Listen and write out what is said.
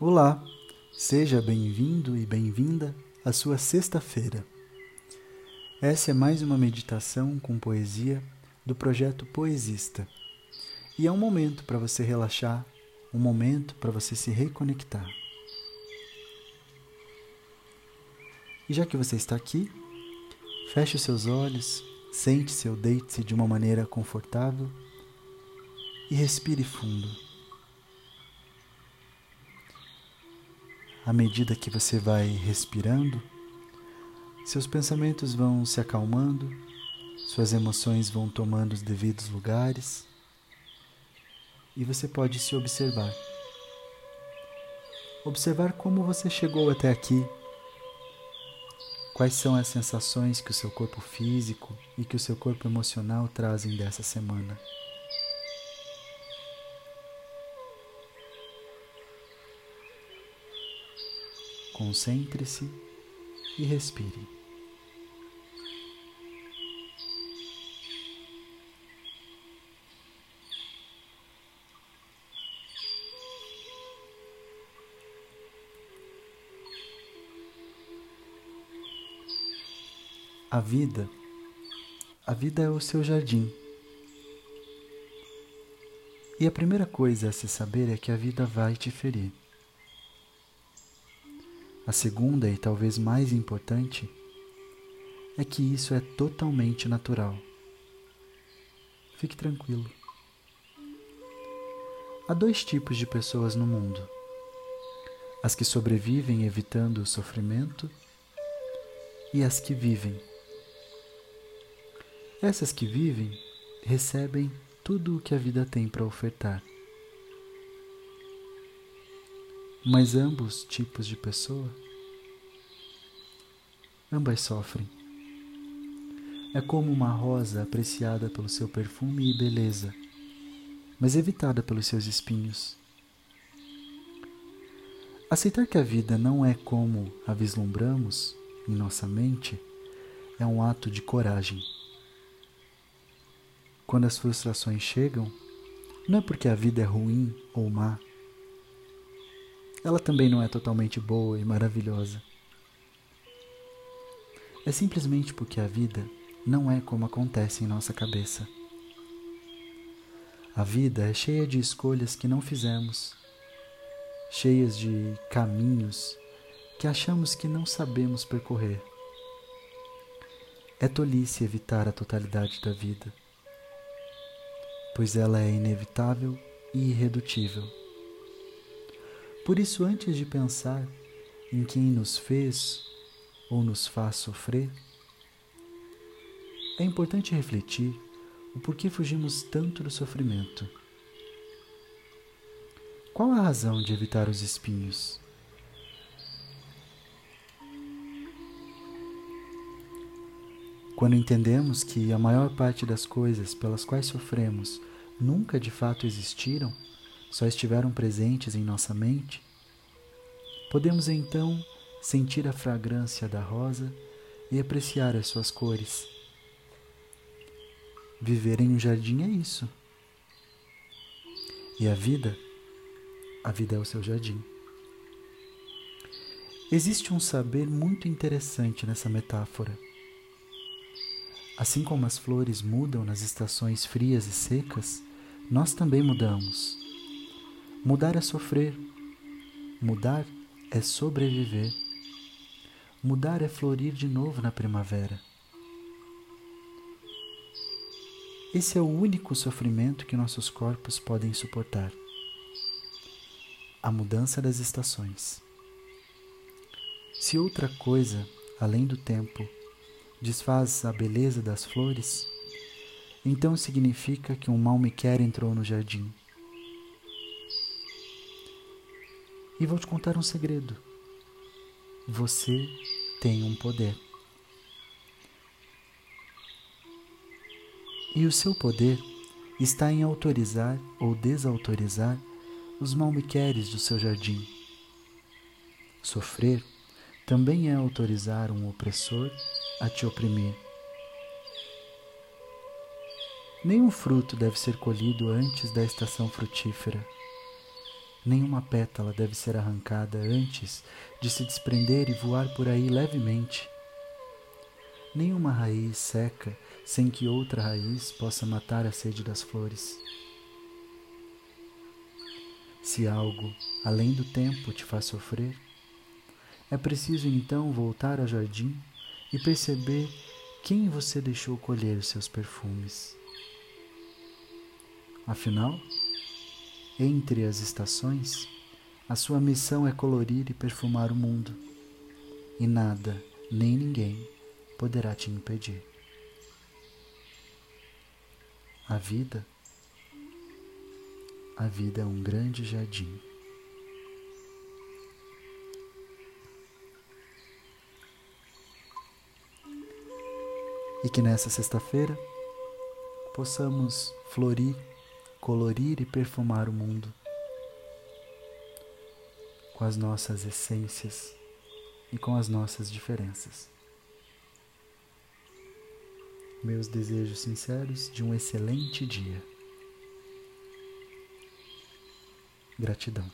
Olá, seja bem-vindo e bem-vinda à sua sexta-feira. Essa é mais uma meditação com poesia do projeto Poesista. E é um momento para você relaxar, um momento para você se reconectar. E já que você está aqui, feche os seus olhos, sente-se ou deite-se de uma maneira confortável e respire fundo. À medida que você vai respirando, seus pensamentos vão se acalmando, suas emoções vão tomando os devidos lugares e você pode se observar. Observar como você chegou até aqui, quais são as sensações que o seu corpo físico e que o seu corpo emocional trazem dessa semana. Concentre-se e respire. A vida, a vida é o seu jardim. E a primeira coisa a se saber é que a vida vai te ferir. A segunda e talvez mais importante é que isso é totalmente natural. Fique tranquilo. Há dois tipos de pessoas no mundo: as que sobrevivem evitando o sofrimento e as que vivem. Essas que vivem recebem tudo o que a vida tem para ofertar. Mas ambos tipos de pessoa, ambas sofrem. É como uma rosa apreciada pelo seu perfume e beleza, mas evitada pelos seus espinhos. Aceitar que a vida não é como a vislumbramos em nossa mente é um ato de coragem. Quando as frustrações chegam, não é porque a vida é ruim ou má, ela também não é totalmente boa e maravilhosa. É simplesmente porque a vida não é como acontece em nossa cabeça. A vida é cheia de escolhas que não fizemos, cheias de caminhos que achamos que não sabemos percorrer. É tolice evitar a totalidade da vida, pois ela é inevitável e irredutível. Por isso, antes de pensar em quem nos fez ou nos faz sofrer, é importante refletir o porquê fugimos tanto do sofrimento. Qual a razão de evitar os espinhos? Quando entendemos que a maior parte das coisas pelas quais sofremos nunca de fato existiram, só estiveram presentes em nossa mente, podemos então sentir a fragrância da rosa e apreciar as suas cores. Viver em um jardim é isso. E a vida, a vida é o seu jardim. Existe um saber muito interessante nessa metáfora. Assim como as flores mudam nas estações frias e secas, nós também mudamos. Mudar é sofrer. Mudar é sobreviver. Mudar é florir de novo na primavera. Esse é o único sofrimento que nossos corpos podem suportar a mudança das estações. Se outra coisa, além do tempo, desfaz a beleza das flores, então significa que um mal me quer entrou no jardim. E vou te contar um segredo. Você tem um poder. E o seu poder está em autorizar ou desautorizar os malmequeres do seu jardim. Sofrer também é autorizar um opressor a te oprimir. Nenhum fruto deve ser colhido antes da estação frutífera Nenhuma pétala deve ser arrancada antes de se desprender e voar por aí levemente. Nenhuma raiz seca sem que outra raiz possa matar a sede das flores. Se algo além do tempo te faz sofrer, é preciso então voltar ao jardim e perceber quem você deixou colher os seus perfumes. Afinal, entre as estações, a sua missão é colorir e perfumar o mundo, e nada, nem ninguém poderá te impedir. A vida, a vida é um grande jardim. E que nessa sexta-feira possamos florir, colorir e perfumar o mundo com as nossas essências e com as nossas diferenças. Meus desejos sinceros de um excelente dia. Gratidão.